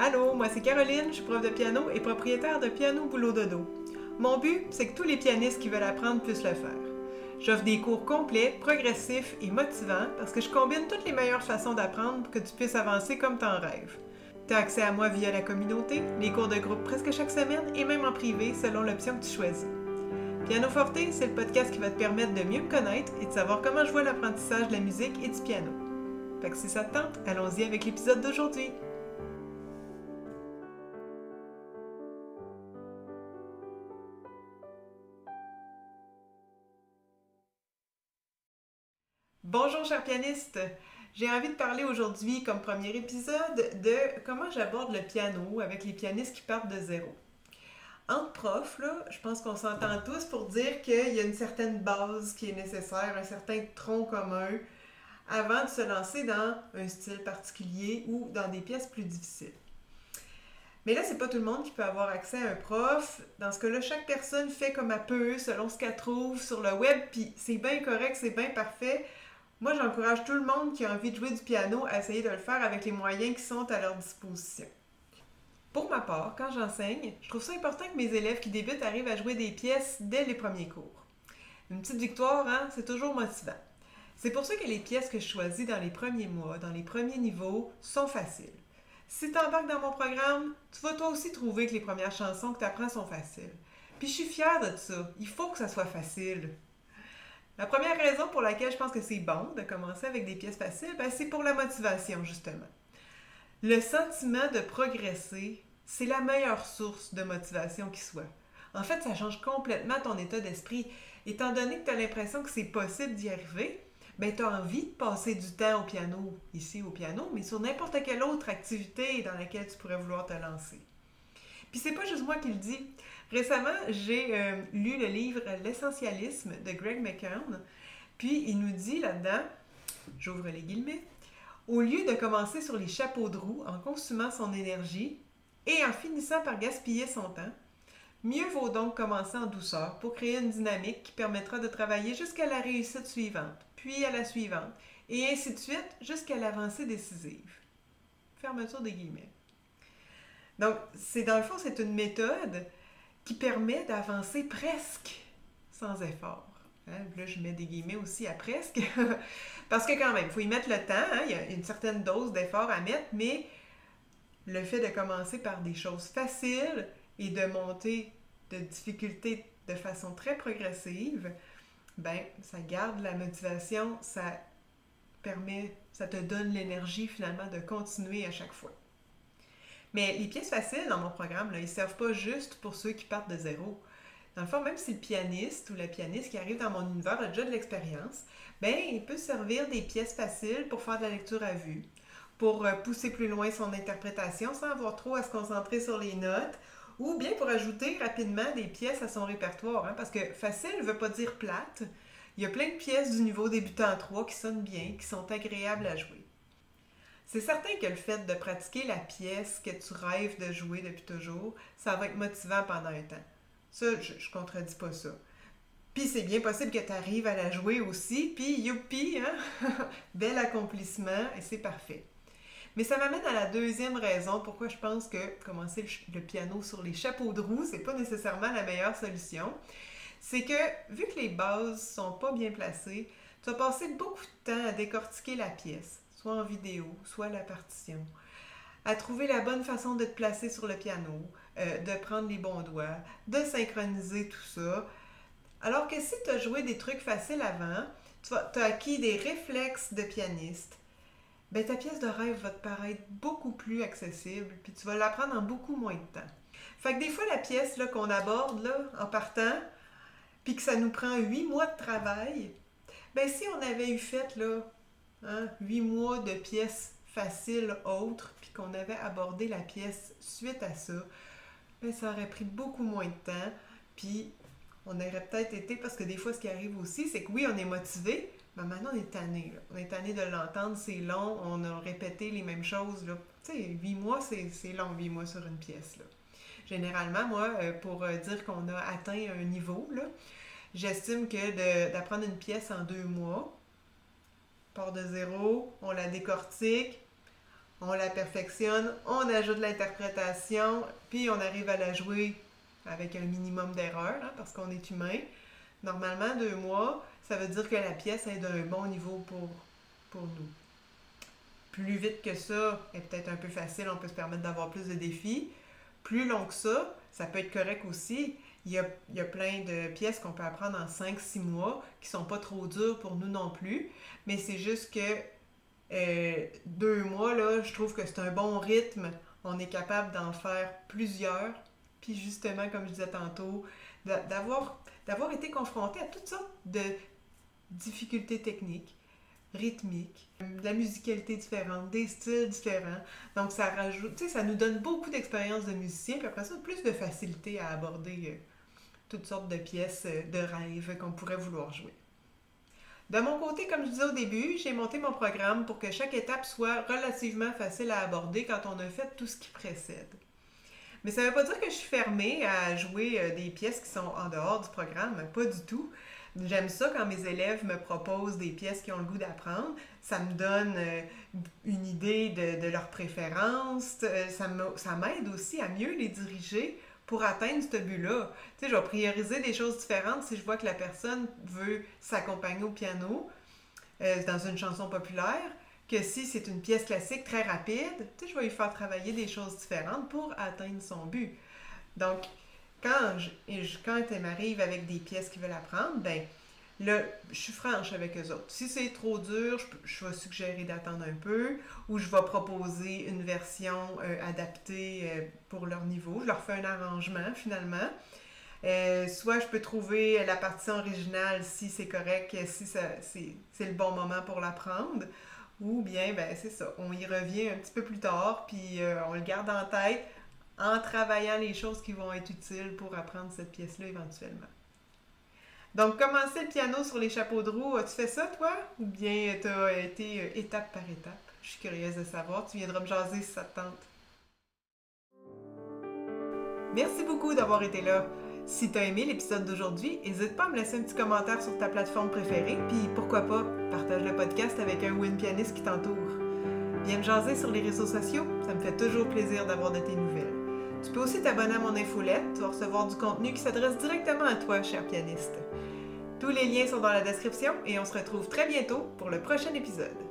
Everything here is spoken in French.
Allô, moi c'est Caroline, je suis prof de piano et propriétaire de Piano Boulot Dodo. Mon but, c'est que tous les pianistes qui veulent apprendre puissent le faire. J'offre des cours complets, progressifs et motivants parce que je combine toutes les meilleures façons d'apprendre pour que tu puisses avancer comme t'en rêves. Tu as accès à moi via la communauté, les cours de groupe presque chaque semaine et même en privé selon l'option que tu choisis. Piano Forte, c'est le podcast qui va te permettre de mieux me connaître et de savoir comment je vois l'apprentissage de la musique et du piano. Fait que si ça te tente, allons-y avec l'épisode d'aujourd'hui. Bonjour chers pianistes, j'ai envie de parler aujourd'hui comme premier épisode de comment j'aborde le piano avec les pianistes qui partent de zéro. Entre profs, là, je pense qu'on s'entend tous pour dire qu'il y a une certaine base qui est nécessaire, un certain tronc commun avant de se lancer dans un style particulier ou dans des pièces plus difficiles. Mais là, c'est pas tout le monde qui peut avoir accès à un prof. Dans ce cas-là, chaque personne fait comme elle peut, selon ce qu'elle trouve sur le web, puis c'est bien correct, c'est bien parfait. Moi, j'encourage tout le monde qui a envie de jouer du piano à essayer de le faire avec les moyens qui sont à leur disposition. Pour ma part, quand j'enseigne, je trouve ça important que mes élèves qui débutent arrivent à jouer des pièces dès les premiers cours. Une petite victoire, hein, c'est toujours motivant. C'est pour ça que les pièces que je choisis dans les premiers mois, dans les premiers niveaux, sont faciles. Si tu embarques dans mon programme, tu vas toi aussi trouver que les premières chansons que tu apprends sont faciles. Puis je suis fière de ça. Il faut que ça soit facile. La première raison pour laquelle je pense que c'est bon de commencer avec des pièces faciles, ben, c'est pour la motivation, justement. Le sentiment de progresser, c'est la meilleure source de motivation qui soit. En fait, ça change complètement ton état d'esprit. Étant donné que tu as l'impression que c'est possible d'y arriver, ben, tu as envie de passer du temps au piano, ici au piano, mais sur n'importe quelle autre activité dans laquelle tu pourrais vouloir te lancer. Puis c'est pas juste moi qui le dis. Récemment, j'ai euh, lu le livre L'essentialisme de Greg McKeown, puis il nous dit là-dedans, j'ouvre les guillemets, au lieu de commencer sur les chapeaux de roue en consumant son énergie et en finissant par gaspiller son temps, mieux vaut donc commencer en douceur pour créer une dynamique qui permettra de travailler jusqu'à la réussite suivante, puis à la suivante, et ainsi de suite jusqu'à l'avancée décisive. Fermeture des guillemets. Donc, c'est dans le fond, c'est une méthode permet d'avancer presque sans effort. Hein, là, je mets des guillemets aussi à presque, parce que quand même, il faut y mettre le temps, hein, il y a une certaine dose d'effort à mettre, mais le fait de commencer par des choses faciles et de monter de difficultés de façon très progressive, ben, ça garde la motivation, ça permet, ça te donne l'énergie finalement de continuer à chaque fois. Mais les pièces faciles dans mon programme, là, ils ne servent pas juste pour ceux qui partent de zéro. Dans le fond, même si le pianiste ou la pianiste qui arrive dans mon univers a déjà de l'expérience, ben, il peut servir des pièces faciles pour faire de la lecture à vue, pour euh, pousser plus loin son interprétation sans avoir trop à se concentrer sur les notes, ou bien pour ajouter rapidement des pièces à son répertoire. Hein, parce que facile ne veut pas dire plate. Il y a plein de pièces du niveau débutant 3 qui sonnent bien, qui sont agréables à jouer. C'est certain que le fait de pratiquer la pièce que tu rêves de jouer depuis toujours, ça va être motivant pendant un temps. Ça, je, ne contredis pas ça. Puis c'est bien possible que tu arrives à la jouer aussi, puis youpi, hein? Bel accomplissement, et c'est parfait. Mais ça m'amène à la deuxième raison pourquoi je pense que commencer le, piano sur les chapeaux de roue, c'est pas nécessairement la meilleure solution. C'est que, vu que les bases sont pas bien placées, tu vas passer beaucoup de temps à décortiquer la pièce soit en vidéo, soit la partition, à trouver la bonne façon de te placer sur le piano, euh, de prendre les bons doigts, de synchroniser tout ça. Alors que si tu as joué des trucs faciles avant, tu as acquis des réflexes de pianiste, ben ta pièce de rêve va te paraître beaucoup plus accessible, puis tu vas l'apprendre en beaucoup moins de temps. Fait que des fois, la pièce qu'on aborde là, en partant, puis que ça nous prend huit mois de travail, ben si on avait eu fait là, Hein, huit mois de pièces faciles autres, puis qu'on avait abordé la pièce suite à ça, ben, ça aurait pris beaucoup moins de temps, puis on aurait peut-être été, parce que des fois, ce qui arrive aussi, c'est que oui, on est motivé, mais maintenant, on est tanné. On est tanné de l'entendre, c'est long, on a répété les mêmes choses. Tu sais, huit mois, c'est long, huit mois sur une pièce. Là. Généralement, moi, euh, pour euh, dire qu'on a atteint un niveau, j'estime que d'apprendre une pièce en deux mois, de zéro, on la décortique, on la perfectionne, on ajoute l'interprétation, puis on arrive à la jouer avec un minimum d'erreurs, hein, parce qu'on est humain. Normalement, deux mois, ça veut dire que la pièce est d'un bon niveau pour, pour nous. Plus vite que ça est peut-être un peu facile, on peut se permettre d'avoir plus de défis. Plus long que ça, ça peut être correct aussi. Il y a, y a plein de pièces qu'on peut apprendre en 5-6 mois qui sont pas trop dures pour nous non plus. Mais c'est juste que euh, deux mois, là, je trouve que c'est un bon rythme. On est capable d'en faire plusieurs. Puis justement, comme je disais tantôt, d'avoir, d'avoir été confronté à toutes sortes de difficultés techniques, rythmiques, de la musicalité différente, des styles différents. Donc ça rajoute, ça nous donne beaucoup d'expérience de musicien, puis après ça, plus de facilité à aborder euh, toutes sortes de pièces euh, de rêve qu'on pourrait vouloir jouer. De mon côté, comme je disais au début, j'ai monté mon programme pour que chaque étape soit relativement facile à aborder quand on a fait tout ce qui précède. Mais ça ne veut pas dire que je suis fermée à jouer euh, des pièces qui sont en dehors du programme, pas du tout. J'aime ça quand mes élèves me proposent des pièces qui ont le goût d'apprendre. Ça me donne euh, une idée de, de leurs préférences. Ça m'aide aussi à mieux les diriger pour atteindre ce but-là. Tu sais, je vais prioriser des choses différentes si je vois que la personne veut s'accompagner au piano euh, dans une chanson populaire que si c'est une pièce classique très rapide, tu sais, je vais lui faire travailler des choses différentes pour atteindre son but. Donc, quand, je, quand elle m'arrive avec des pièces qui veulent apprendre, ben Là, je suis franche avec eux autres. Si c'est trop dur, je, vais suggérer d'attendre un peu ou je vais proposer une version euh, adaptée euh, pour leur niveau. Je leur fais un arrangement finalement. Euh, soit je peux trouver la partition originale si c'est correct, si c'est le bon moment pour l'apprendre. Ou bien, ben c'est ça, on y revient un petit peu plus tard, puis on le garde en tête en travaillant les choses qui vont être utiles pour apprendre cette pièce-là éventuellement. Donc, commencer le piano sur les chapeaux de roue, as-tu fait ça, toi? Ou bien tu as été euh, étape par étape? Je suis curieuse de savoir. Tu viendras me jaser si ça te tente. Merci beaucoup d'avoir été là. Si tu as aimé l'épisode d'aujourd'hui, n'hésite pas à me laisser un petit commentaire sur ta plateforme préférée, puis pourquoi pas, partage le podcast avec un ou une pianiste qui t'entoure. Viens me jaser sur les réseaux sociaux, ça me fait toujours plaisir d'avoir de tes nouvelles. Tu peux aussi t'abonner à mon infolette, vas recevoir du contenu qui s'adresse directement à toi, cher pianiste. Tous les liens sont dans la description et on se retrouve très bientôt pour le prochain épisode.